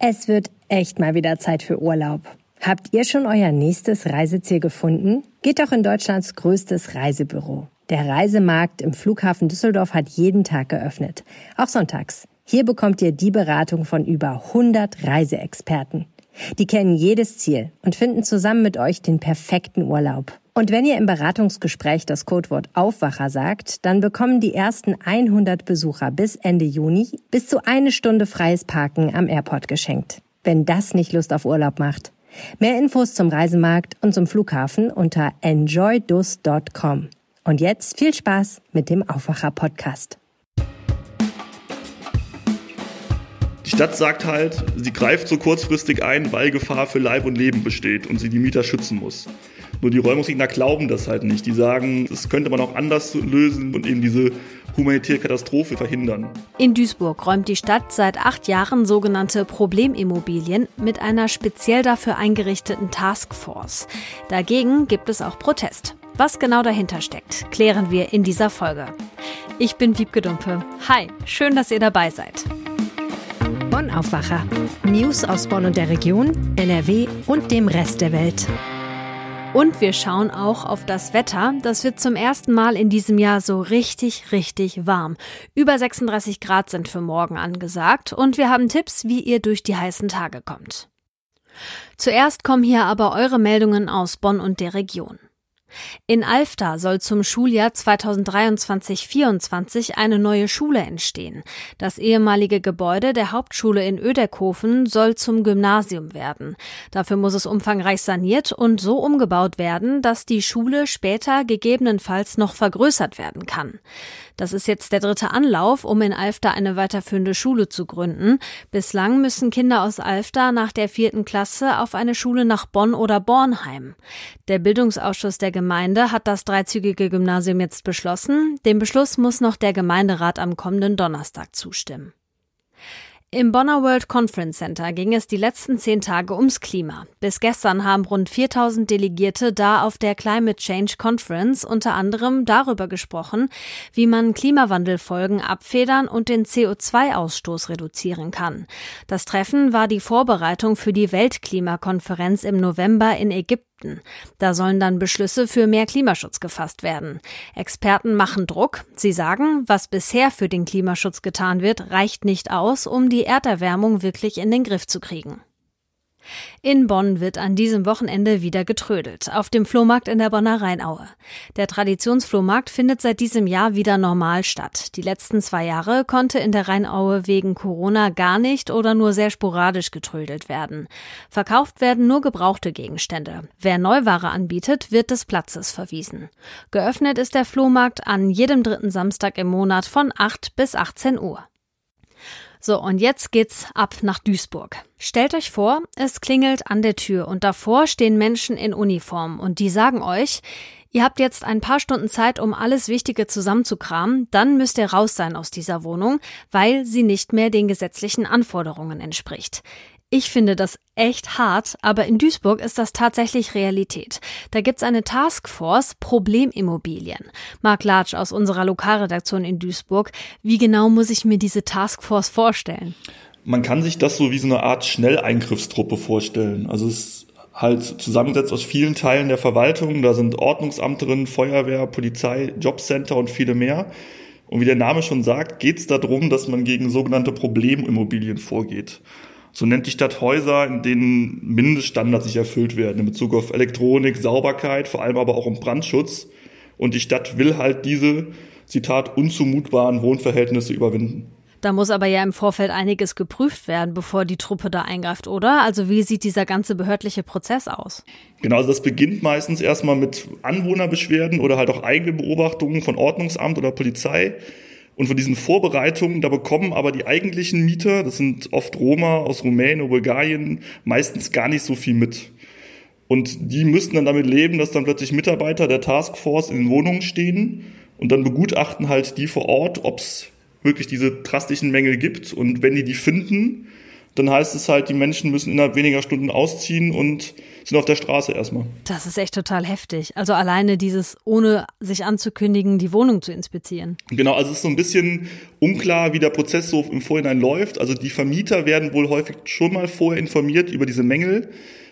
Es wird echt mal wieder Zeit für Urlaub. Habt ihr schon euer nächstes Reiseziel gefunden? Geht doch in Deutschlands größtes Reisebüro. Der Reisemarkt im Flughafen Düsseldorf hat jeden Tag geöffnet, auch sonntags. Hier bekommt ihr die Beratung von über 100 Reiseexperten. Die kennen jedes Ziel und finden zusammen mit euch den perfekten Urlaub. Und wenn ihr im Beratungsgespräch das Codewort Aufwacher sagt, dann bekommen die ersten 100 Besucher bis Ende Juni bis zu eine Stunde freies Parken am Airport geschenkt. Wenn das nicht Lust auf Urlaub macht. Mehr Infos zum Reisemarkt und zum Flughafen unter enjoydus.com. Und jetzt viel Spaß mit dem Aufwacher Podcast. Die Stadt sagt halt, sie greift so kurzfristig ein, weil Gefahr für Leib und Leben besteht und sie die Mieter schützen muss. Nur die Räumungsgegner glauben das halt nicht. Die sagen, das könnte man auch anders lösen und eben diese humanitäre Katastrophe verhindern. In Duisburg räumt die Stadt seit acht Jahren sogenannte Problemimmobilien mit einer speziell dafür eingerichteten Taskforce. Dagegen gibt es auch Protest. Was genau dahinter steckt, klären wir in dieser Folge. Ich bin Wiebke Dumpe. Hi, schön, dass ihr dabei seid. Bonn Aufwacher. News aus Bonn und der Region, NRW und dem Rest der Welt. Und wir schauen auch auf das Wetter. Das wird zum ersten Mal in diesem Jahr so richtig, richtig warm. Über 36 Grad sind für morgen angesagt und wir haben Tipps, wie ihr durch die heißen Tage kommt. Zuerst kommen hier aber eure Meldungen aus Bonn und der Region. In Alfter soll zum Schuljahr 2023-24 eine neue Schule entstehen. Das ehemalige Gebäude der Hauptschule in Öderkofen soll zum Gymnasium werden. Dafür muss es umfangreich saniert und so umgebaut werden, dass die Schule später gegebenenfalls noch vergrößert werden kann. Das ist jetzt der dritte Anlauf, um in Alfter eine weiterführende Schule zu gründen. Bislang müssen Kinder aus Alfter nach der vierten Klasse auf eine Schule nach Bonn oder Bornheim. Der Bildungsausschuss der Gemeinde hat das dreizügige Gymnasium jetzt beschlossen. Dem Beschluss muss noch der Gemeinderat am kommenden Donnerstag zustimmen. Im Bonner World Conference Center ging es die letzten zehn Tage ums Klima. Bis gestern haben rund 4000 Delegierte da auf der Climate Change Conference unter anderem darüber gesprochen, wie man Klimawandelfolgen abfedern und den CO2-Ausstoß reduzieren kann. Das Treffen war die Vorbereitung für die Weltklimakonferenz im November in Ägypten Ägypten. Da sollen dann Beschlüsse für mehr Klimaschutz gefasst werden. Experten machen Druck. Sie sagen, was bisher für den Klimaschutz getan wird, reicht nicht aus, um die Erderwärmung wirklich in den Griff zu kriegen. In Bonn wird an diesem Wochenende wieder getrödelt, auf dem Flohmarkt in der Bonner Rheinaue. Der Traditionsflohmarkt findet seit diesem Jahr wieder normal statt. Die letzten zwei Jahre konnte in der Rheinaue wegen Corona gar nicht oder nur sehr sporadisch getrödelt werden. Verkauft werden nur gebrauchte Gegenstände. Wer Neuware anbietet, wird des Platzes verwiesen. Geöffnet ist der Flohmarkt an jedem dritten Samstag im Monat von 8 bis 18 Uhr. So, und jetzt geht's ab nach Duisburg. Stellt euch vor, es klingelt an der Tür und davor stehen Menschen in Uniform und die sagen euch, Ihr habt jetzt ein paar Stunden Zeit, um alles Wichtige zusammenzukramen, dann müsst ihr raus sein aus dieser Wohnung, weil sie nicht mehr den gesetzlichen Anforderungen entspricht. Ich finde das echt hart, aber in Duisburg ist das tatsächlich Realität. Da gibt's eine Taskforce Problemimmobilien. Marc Latsch aus unserer Lokalredaktion in Duisburg. Wie genau muss ich mir diese Taskforce vorstellen? Man kann sich das so wie so eine Art Schnelleingriffstruppe vorstellen. Also es ist halt zusammengesetzt aus vielen Teilen der Verwaltung. Da sind Ordnungsamt drin, Feuerwehr, Polizei, Jobcenter und viele mehr. Und wie der Name schon sagt, geht es darum, dass man gegen sogenannte Problemimmobilien vorgeht. So nennt die Stadt Häuser, in denen Mindeststandards sich erfüllt werden in Bezug auf Elektronik, Sauberkeit, vor allem aber auch um Brandschutz. Und die Stadt will halt diese, Zitat, unzumutbaren Wohnverhältnisse überwinden. Da muss aber ja im Vorfeld einiges geprüft werden, bevor die Truppe da eingreift, oder? Also wie sieht dieser ganze behördliche Prozess aus? Genau, also das beginnt meistens erstmal mit Anwohnerbeschwerden oder halt auch eigene Beobachtungen von Ordnungsamt oder Polizei. Und von diesen Vorbereitungen, da bekommen aber die eigentlichen Mieter, das sind oft Roma aus Rumänien oder Bulgarien, meistens gar nicht so viel mit. Und die müssten dann damit leben, dass dann plötzlich Mitarbeiter der Taskforce in den Wohnungen stehen und dann begutachten halt die vor Ort, ob es wirklich diese drastischen Mängel gibt. Und wenn die die finden, dann heißt es halt, die Menschen müssen innerhalb weniger Stunden ausziehen und sind auf der Straße erstmal. Das ist echt total heftig. Also alleine dieses, ohne sich anzukündigen, die Wohnung zu inspizieren. Genau, also es ist so ein bisschen unklar, wie der Prozess so im Vorhinein läuft. Also die Vermieter werden wohl häufig schon mal vorher informiert über diese Mängel.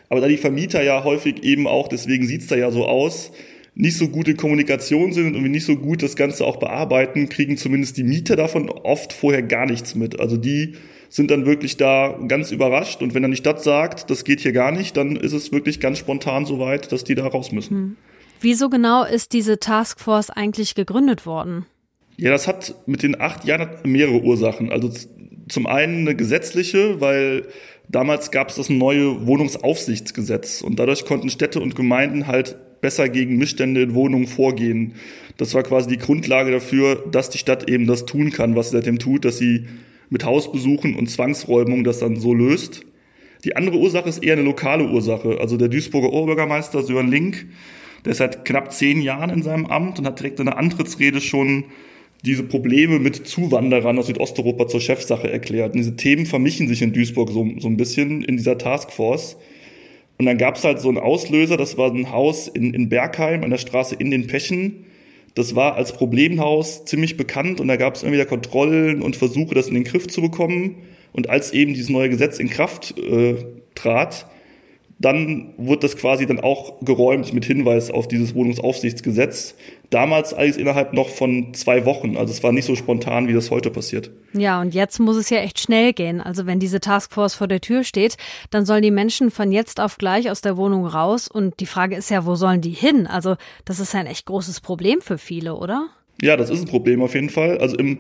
Aber da die Vermieter ja häufig eben auch, deswegen sieht's da ja so aus, nicht so gute Kommunikation sind und irgendwie nicht so gut das Ganze auch bearbeiten, kriegen zumindest die Mieter davon oft vorher gar nichts mit. Also die sind dann wirklich da ganz überrascht und wenn dann die Stadt sagt, das geht hier gar nicht, dann ist es wirklich ganz spontan so weit, dass die da raus müssen. Hm. Wieso genau ist diese Taskforce eigentlich gegründet worden? Ja, das hat mit den acht Jahren mehrere Ursachen. Also zum einen eine gesetzliche, weil damals gab es das neue Wohnungsaufsichtsgesetz und dadurch konnten Städte und Gemeinden halt besser gegen Missstände in Wohnungen vorgehen. Das war quasi die Grundlage dafür, dass die Stadt eben das tun kann, was sie seitdem tut, dass sie mit Hausbesuchen und Zwangsräumung das dann so löst. Die andere Ursache ist eher eine lokale Ursache. Also der Duisburger Oberbürgermeister Sören Link, der ist seit knapp zehn Jahren in seinem Amt und hat direkt in der Antrittsrede schon diese Probleme mit Zuwanderern aus Südosteuropa zur Chefsache erklärt. Und diese Themen vermischen sich in Duisburg so, so ein bisschen in dieser Taskforce. Und dann gab es halt so einen Auslöser, das war ein Haus in, in Bergheim an der Straße in den Pechen. Das war als Problemhaus ziemlich bekannt und da gab es immer wieder Kontrollen und Versuche, das in den Griff zu bekommen. Und als eben dieses neue Gesetz in Kraft äh, trat, dann wurde das quasi dann auch geräumt mit Hinweis auf dieses Wohnungsaufsichtsgesetz. Damals alles innerhalb noch von zwei Wochen. Also es war nicht so spontan, wie das heute passiert. Ja, und jetzt muss es ja echt schnell gehen. Also wenn diese Taskforce vor der Tür steht, dann sollen die Menschen von jetzt auf gleich aus der Wohnung raus. Und die Frage ist ja, wo sollen die hin? Also das ist ein echt großes Problem für viele, oder? Ja, das ist ein Problem auf jeden Fall. Also im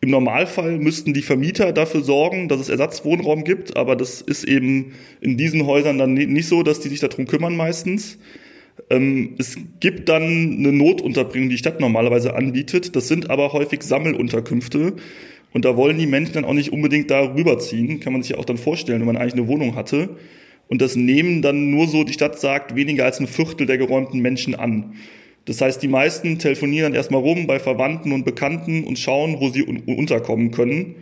im Normalfall müssten die Vermieter dafür sorgen, dass es Ersatzwohnraum gibt, aber das ist eben in diesen Häusern dann nicht so, dass die sich darum kümmern meistens. Ähm, es gibt dann eine Notunterbringung, die die Stadt normalerweise anbietet. Das sind aber häufig Sammelunterkünfte. Und da wollen die Menschen dann auch nicht unbedingt da rüberziehen. Kann man sich ja auch dann vorstellen, wenn man eigentlich eine Wohnung hatte. Und das nehmen dann nur so, die Stadt sagt, weniger als ein Viertel der geräumten Menschen an. Das heißt, die meisten telefonieren erstmal rum bei Verwandten und Bekannten und schauen, wo sie un unterkommen können.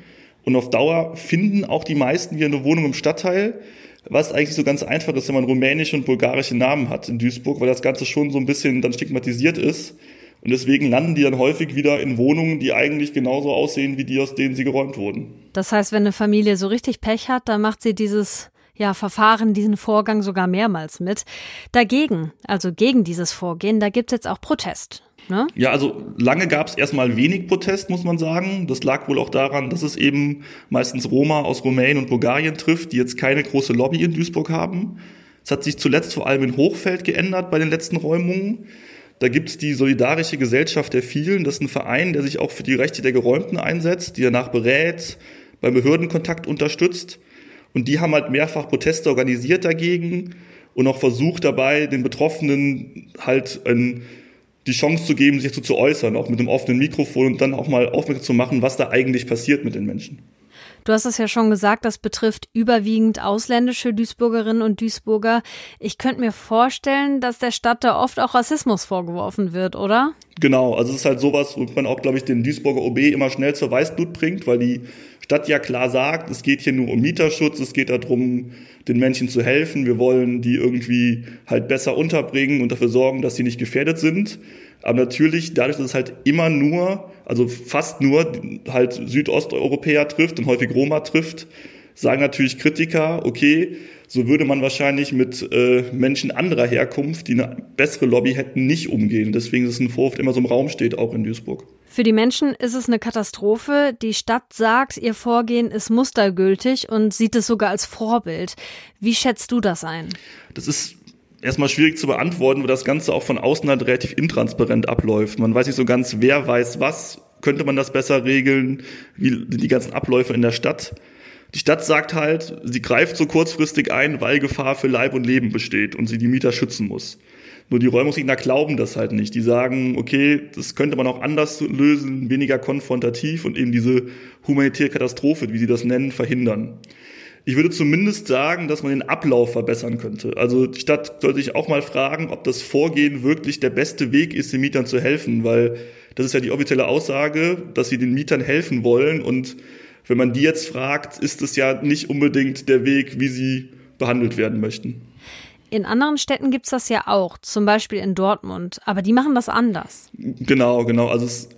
Und auf Dauer finden auch die meisten wieder eine Wohnung im Stadtteil, was eigentlich so ganz einfach ist, wenn man rumänische und bulgarische Namen hat in Duisburg, weil das Ganze schon so ein bisschen dann stigmatisiert ist. Und deswegen landen die dann häufig wieder in Wohnungen, die eigentlich genauso aussehen wie die, aus denen sie geräumt wurden. Das heißt, wenn eine Familie so richtig Pech hat, dann macht sie dieses ja, Verfahren diesen Vorgang sogar mehrmals mit. Dagegen, also gegen dieses Vorgehen, da gibt's jetzt auch Protest. Ne? Ja, also lange gab es erstmal wenig Protest, muss man sagen. Das lag wohl auch daran, dass es eben meistens Roma aus Rumänien und Bulgarien trifft, die jetzt keine große Lobby in Duisburg haben. Es hat sich zuletzt vor allem in Hochfeld geändert bei den letzten Räumungen. Da gibt es die Solidarische Gesellschaft der Vielen. Das ist ein Verein, der sich auch für die Rechte der Geräumten einsetzt, die danach berät, beim Behördenkontakt unterstützt. Und die haben halt mehrfach Proteste organisiert dagegen und auch versucht dabei, den Betroffenen halt ein, die Chance zu geben, sich dazu zu äußern, auch mit einem offenen Mikrofon und dann auch mal aufmerksam zu machen, was da eigentlich passiert mit den Menschen. Du hast es ja schon gesagt, das betrifft überwiegend ausländische Duisburgerinnen und Duisburger. Ich könnte mir vorstellen, dass der Stadt da oft auch Rassismus vorgeworfen wird, oder? Genau, also es ist halt sowas, wo man auch, glaube ich, den Duisburger OB immer schnell zur Weißblut bringt, weil die Stadt ja klar sagt, es geht hier nur um Mieterschutz, es geht darum, den Menschen zu helfen, wir wollen die irgendwie halt besser unterbringen und dafür sorgen, dass sie nicht gefährdet sind. Aber natürlich, dadurch, dass es halt immer nur, also fast nur halt Südosteuropäer trifft und häufig Roma trifft, sagen natürlich Kritiker, okay, so würde man wahrscheinlich mit äh, Menschen anderer Herkunft, die eine bessere Lobby hätten, nicht umgehen. Deswegen ist es ein Vorwurf, der immer so im Raum steht, auch in Duisburg. Für die Menschen ist es eine Katastrophe. Die Stadt sagt, ihr Vorgehen ist mustergültig und sieht es sogar als Vorbild. Wie schätzt du das ein? Das ist erstmal schwierig zu beantworten, weil das Ganze auch von außen halt relativ intransparent abläuft. Man weiß nicht so ganz, wer weiß was. Könnte man das besser regeln? Wie sind die ganzen Abläufe in der Stadt? Die Stadt sagt halt, sie greift so kurzfristig ein, weil Gefahr für Leib und Leben besteht und sie die Mieter schützen muss. Nur die Räumungsgegner glauben das halt nicht. Die sagen, okay, das könnte man auch anders lösen, weniger konfrontativ und eben diese humanitäre Katastrophe, wie sie das nennen, verhindern. Ich würde zumindest sagen, dass man den Ablauf verbessern könnte. Also die Stadt sollte sich auch mal fragen, ob das Vorgehen wirklich der beste Weg ist, den Mietern zu helfen, weil das ist ja die offizielle Aussage, dass sie den Mietern helfen wollen und wenn man die jetzt fragt, ist es ja nicht unbedingt der Weg, wie sie behandelt werden möchten. In anderen Städten gibt es das ja auch, zum Beispiel in Dortmund, aber die machen das anders. Genau, genau. Also es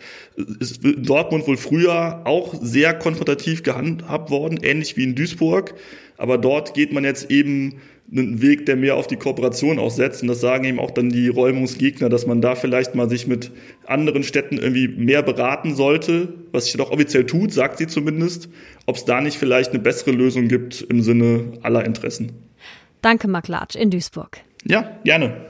ist Dortmund wohl früher auch sehr konfrontativ gehandhabt worden, ähnlich wie in Duisburg. Aber dort geht man jetzt eben einen Weg, der mehr auf die Kooperation auch setzt. Und das sagen eben auch dann die Räumungsgegner, dass man da vielleicht mal sich mit anderen Städten irgendwie mehr beraten sollte, was sich doch offiziell tut, sagt sie zumindest, ob es da nicht vielleicht eine bessere Lösung gibt im Sinne aller Interessen. Danke, Mark Latsch in Duisburg. Ja, gerne.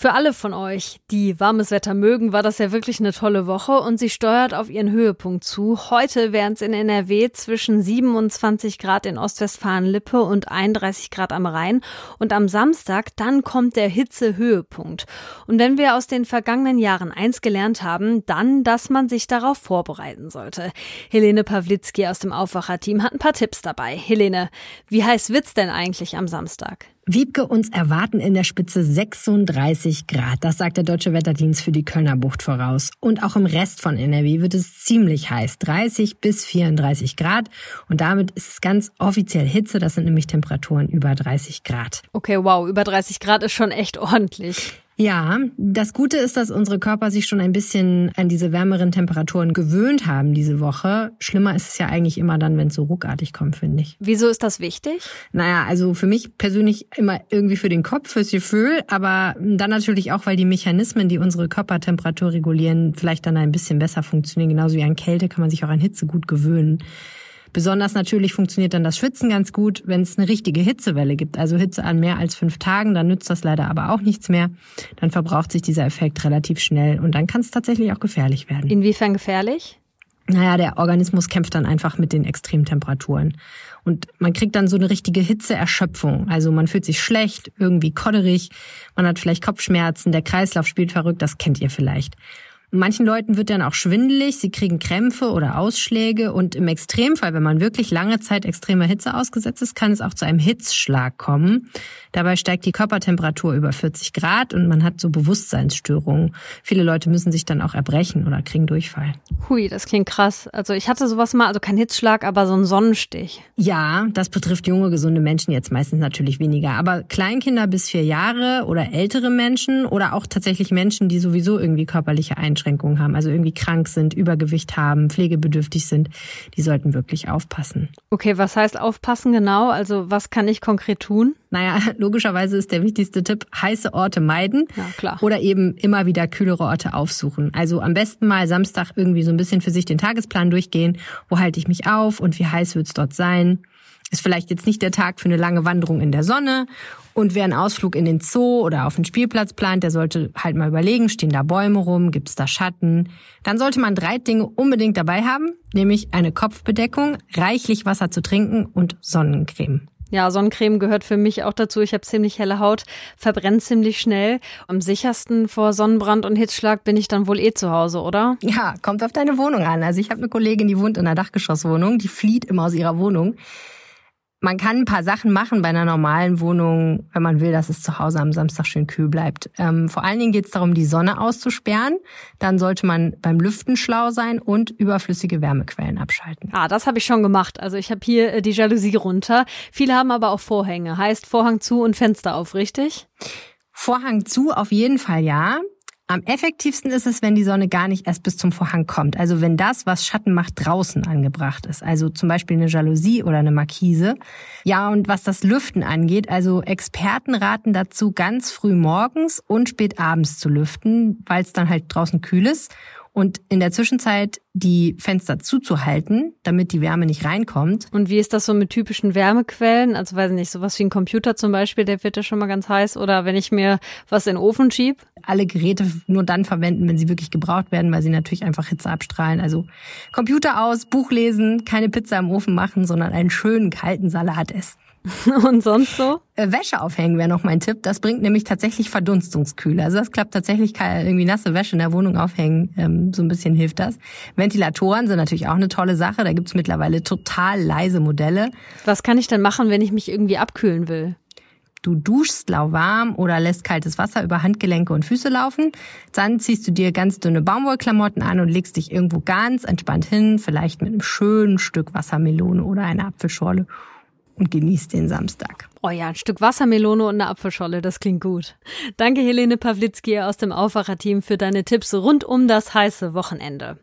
Für alle von euch, die warmes Wetter mögen, war das ja wirklich eine tolle Woche und sie steuert auf ihren Höhepunkt zu. Heute wären es in NRW zwischen 27 Grad in Ostwestfalen-Lippe und 31 Grad am Rhein und am Samstag dann kommt der Hitzehöhepunkt. Und wenn wir aus den vergangenen Jahren eins gelernt haben, dann, dass man sich darauf vorbereiten sollte. Helene Pawlitzki aus dem Aufwacherteam hat ein paar Tipps dabei. Helene, wie heiß wird's denn eigentlich am Samstag? Wiebke, uns erwarten in der Spitze 36 Grad. Das sagt der Deutsche Wetterdienst für die Kölner Bucht voraus. Und auch im Rest von NRW wird es ziemlich heiß. 30 bis 34 Grad. Und damit ist es ganz offiziell Hitze. Das sind nämlich Temperaturen über 30 Grad. Okay, wow. Über 30 Grad ist schon echt ordentlich. Ja, das Gute ist, dass unsere Körper sich schon ein bisschen an diese wärmeren Temperaturen gewöhnt haben diese Woche. Schlimmer ist es ja eigentlich immer dann, wenn es so ruckartig kommt, finde ich. Wieso ist das wichtig? Naja, also für mich persönlich immer irgendwie für den Kopf, fürs Gefühl, aber dann natürlich auch, weil die Mechanismen, die unsere Körpertemperatur regulieren, vielleicht dann ein bisschen besser funktionieren. Genauso wie an Kälte kann man sich auch an Hitze gut gewöhnen. Besonders natürlich funktioniert dann das Schwitzen ganz gut, wenn es eine richtige Hitzewelle gibt. Also Hitze an mehr als fünf Tagen, dann nützt das leider aber auch nichts mehr. Dann verbraucht sich dieser Effekt relativ schnell und dann kann es tatsächlich auch gefährlich werden. Inwiefern gefährlich? Naja, der Organismus kämpft dann einfach mit den Extremtemperaturen. Und man kriegt dann so eine richtige Hitzeerschöpfung. Also man fühlt sich schlecht, irgendwie kodderig, man hat vielleicht Kopfschmerzen, der Kreislauf spielt verrückt, das kennt ihr vielleicht. Manchen Leuten wird dann auch schwindelig, sie kriegen Krämpfe oder Ausschläge und im Extremfall, wenn man wirklich lange Zeit extremer Hitze ausgesetzt ist, kann es auch zu einem Hitzschlag kommen. Dabei steigt die Körpertemperatur über 40 Grad und man hat so Bewusstseinsstörungen. Viele Leute müssen sich dann auch erbrechen oder kriegen Durchfall. Hui, das klingt krass. Also ich hatte sowas mal, also kein Hitzschlag, aber so ein Sonnenstich. Ja, das betrifft junge, gesunde Menschen jetzt meistens natürlich weniger. Aber Kleinkinder bis vier Jahre oder ältere Menschen oder auch tatsächlich Menschen, die sowieso irgendwie körperliche Einschränkungen Einschränkungen haben, also irgendwie krank sind, Übergewicht haben, pflegebedürftig sind, die sollten wirklich aufpassen. Okay, was heißt aufpassen genau? Also was kann ich konkret tun? Naja, logischerweise ist der wichtigste Tipp, heiße Orte meiden. Ja, klar. Oder eben immer wieder kühlere Orte aufsuchen. Also am besten mal Samstag irgendwie so ein bisschen für sich den Tagesplan durchgehen. Wo halte ich mich auf und wie heiß wird es dort sein? Ist vielleicht jetzt nicht der Tag für eine lange Wanderung in der Sonne. Und wer einen Ausflug in den Zoo oder auf den Spielplatz plant, der sollte halt mal überlegen, stehen da Bäume rum, gibt's da Schatten. Dann sollte man drei Dinge unbedingt dabei haben, nämlich eine Kopfbedeckung, reichlich Wasser zu trinken und Sonnencreme. Ja, Sonnencreme gehört für mich auch dazu. Ich habe ziemlich helle Haut, verbrennt ziemlich schnell. Am sichersten vor Sonnenbrand und Hitzschlag bin ich dann wohl eh zu Hause, oder? Ja, kommt auf deine Wohnung an. Also ich habe eine Kollegin, die wohnt in einer Dachgeschosswohnung, die flieht immer aus ihrer Wohnung. Man kann ein paar Sachen machen bei einer normalen Wohnung, wenn man will, dass es zu Hause am Samstag schön kühl bleibt. Ähm, vor allen Dingen geht es darum, die Sonne auszusperren. Dann sollte man beim Lüften schlau sein und überflüssige Wärmequellen abschalten. Ah, das habe ich schon gemacht. Also ich habe hier äh, die Jalousie runter. Viele haben aber auch Vorhänge. Heißt Vorhang zu und Fenster auf, richtig? Vorhang zu, auf jeden Fall ja. Am effektivsten ist es, wenn die Sonne gar nicht erst bis zum Vorhang kommt. Also wenn das, was Schatten macht, draußen angebracht ist. Also zum Beispiel eine Jalousie oder eine Markise. Ja, und was das Lüften angeht, also Experten raten dazu, ganz früh morgens und spät abends zu lüften, weil es dann halt draußen kühl ist und in der Zwischenzeit die Fenster zuzuhalten, damit die Wärme nicht reinkommt. Und wie ist das so mit typischen Wärmequellen? Also weiß ich nicht, sowas wie ein Computer zum Beispiel, der wird ja schon mal ganz heiß. Oder wenn ich mir was in den Ofen schieb? Alle Geräte nur dann verwenden, wenn sie wirklich gebraucht werden, weil sie natürlich einfach Hitze abstrahlen. Also Computer aus, Buch lesen, keine Pizza im Ofen machen, sondern einen schönen kalten Salat essen. Und sonst so? Äh, Wäsche aufhängen wäre noch mein Tipp. Das bringt nämlich tatsächlich Verdunstungskühle. Also das klappt tatsächlich, irgendwie nasse Wäsche in der Wohnung aufhängen, ähm, so ein bisschen hilft das. Ventilatoren sind natürlich auch eine tolle Sache. Da gibt's mittlerweile total leise Modelle. Was kann ich denn machen, wenn ich mich irgendwie abkühlen will? Du duschst lauwarm oder lässt kaltes Wasser über Handgelenke und Füße laufen. Dann ziehst du dir ganz dünne Baumwollklamotten an und legst dich irgendwo ganz entspannt hin, vielleicht mit einem schönen Stück Wassermelone oder einer Apfelschorle und genießt den Samstag. Oh ja, ein Stück Wassermelone und eine Apfelscholle, das klingt gut. Danke Helene Pawlitzki aus dem Aufwacherteam für deine Tipps rund um das heiße Wochenende.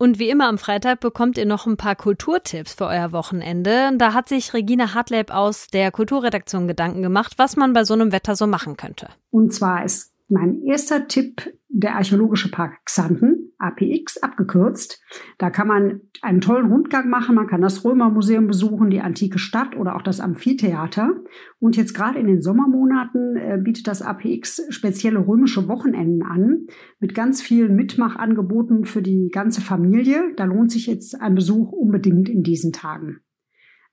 Und wie immer am Freitag bekommt ihr noch ein paar Kulturtipps für euer Wochenende. Da hat sich Regina Hartleb aus der Kulturredaktion Gedanken gemacht, was man bei so einem Wetter so machen könnte. Und zwar ist mein erster Tipp der Archäologische Park Xanten, APX abgekürzt. Da kann man einen tollen Rundgang machen. Man kann das Römermuseum besuchen, die antike Stadt oder auch das Amphitheater. Und jetzt gerade in den Sommermonaten äh, bietet das APX spezielle römische Wochenenden an mit ganz vielen Mitmachangeboten für die ganze Familie. Da lohnt sich jetzt ein Besuch unbedingt in diesen Tagen.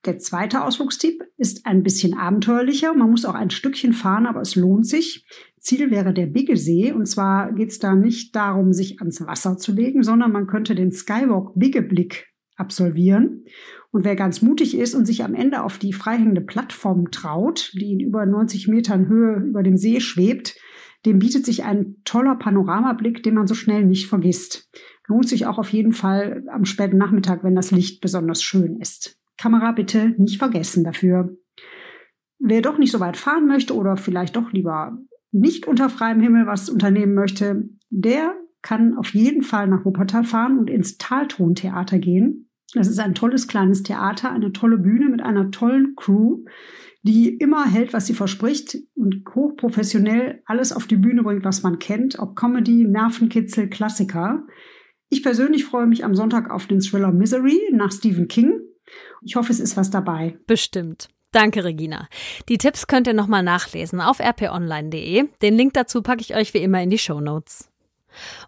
Der zweite Ausflugstipp ist ein bisschen abenteuerlicher. Man muss auch ein Stückchen fahren, aber es lohnt sich. Ziel wäre der Biggesee. Und zwar geht es da nicht darum, sich ans Wasser zu legen, sondern man könnte den Skywalk Biggeblick absolvieren. Und wer ganz mutig ist und sich am Ende auf die freihängende Plattform traut, die in über 90 Metern Höhe über dem See schwebt, dem bietet sich ein toller Panoramablick, den man so schnell nicht vergisst. Lohnt sich auch auf jeden Fall am späten Nachmittag, wenn das Licht besonders schön ist. Kamera bitte nicht vergessen dafür. Wer doch nicht so weit fahren möchte oder vielleicht doch lieber nicht unter freiem Himmel was unternehmen möchte, der kann auf jeden Fall nach Wuppertal fahren und ins Taltontheater gehen. Das ist ein tolles kleines Theater, eine tolle Bühne mit einer tollen Crew, die immer hält, was sie verspricht und hochprofessionell alles auf die Bühne bringt, was man kennt, ob Comedy, Nervenkitzel, Klassiker. Ich persönlich freue mich am Sonntag auf den Thriller Misery nach Stephen King. Ich hoffe, es ist was dabei. Bestimmt. Danke, Regina. Die Tipps könnt ihr nochmal nachlesen auf rponline.de. Den Link dazu packe ich euch wie immer in die Show Notes.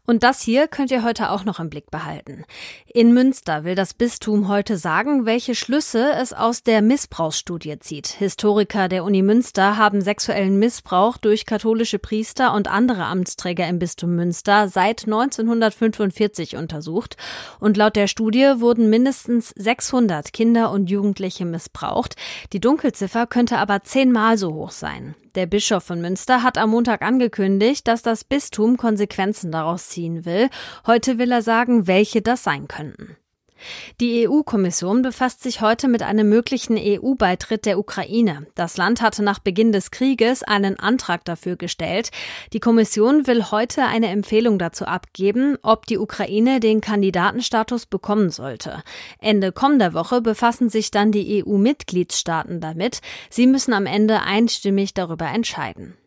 Und das hier könnt ihr heute auch noch im Blick behalten. In Münster will das Bistum heute sagen, welche Schlüsse es aus der Missbrauchsstudie zieht. Historiker der Uni Münster haben sexuellen Missbrauch durch katholische Priester und andere Amtsträger im Bistum Münster seit 1945 untersucht. Und laut der Studie wurden mindestens 600 Kinder und Jugendliche missbraucht. Die Dunkelziffer könnte aber zehnmal so hoch sein. Der Bischof von Münster hat am Montag angekündigt, dass das Bistum Konsequenzen daraus ziehen will. Heute will er sagen, welche das sein könnten. Die EU-Kommission befasst sich heute mit einem möglichen EU-Beitritt der Ukraine. Das Land hatte nach Beginn des Krieges einen Antrag dafür gestellt. Die Kommission will heute eine Empfehlung dazu abgeben, ob die Ukraine den Kandidatenstatus bekommen sollte. Ende kommender Woche befassen sich dann die EU-Mitgliedstaaten damit. Sie müssen am Ende einstimmig darüber entscheiden.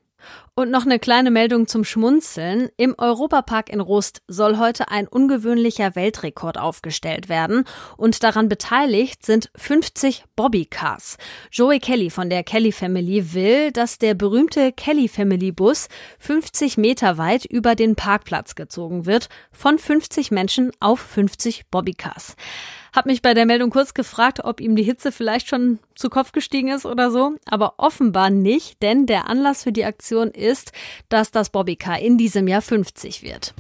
Und noch eine kleine Meldung zum Schmunzeln. Im Europapark in Rust soll heute ein ungewöhnlicher Weltrekord aufgestellt werden und daran beteiligt sind 50 Bobbycars. Joey Kelly von der Kelly Family will, dass der berühmte Kelly Family Bus 50 Meter weit über den Parkplatz gezogen wird von 50 Menschen auf 50 Bobbycars. Hab mich bei der Meldung kurz gefragt, ob ihm die Hitze vielleicht schon zu Kopf gestiegen ist oder so, aber offenbar nicht, denn der Anlass für die Aktion ist, dass das Bobbycar in diesem Jahr 50 wird.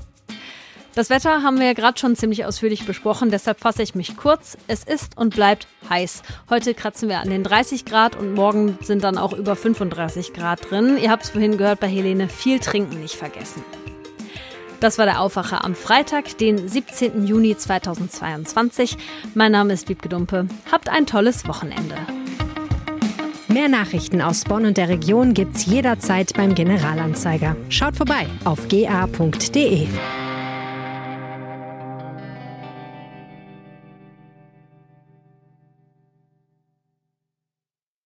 Das Wetter haben wir ja gerade schon ziemlich ausführlich besprochen, deshalb fasse ich mich kurz. Es ist und bleibt heiß. Heute kratzen wir an den 30 Grad und morgen sind dann auch über 35 Grad drin. Ihr habt es vorhin gehört bei Helene, viel trinken nicht vergessen. Das war der Aufwacher am Freitag, den 17. Juni 2022. Mein Name ist Wiebke Dumpe. Habt ein tolles Wochenende. Mehr Nachrichten aus Bonn und der Region gibt's jederzeit beim Generalanzeiger. Schaut vorbei auf ga.de.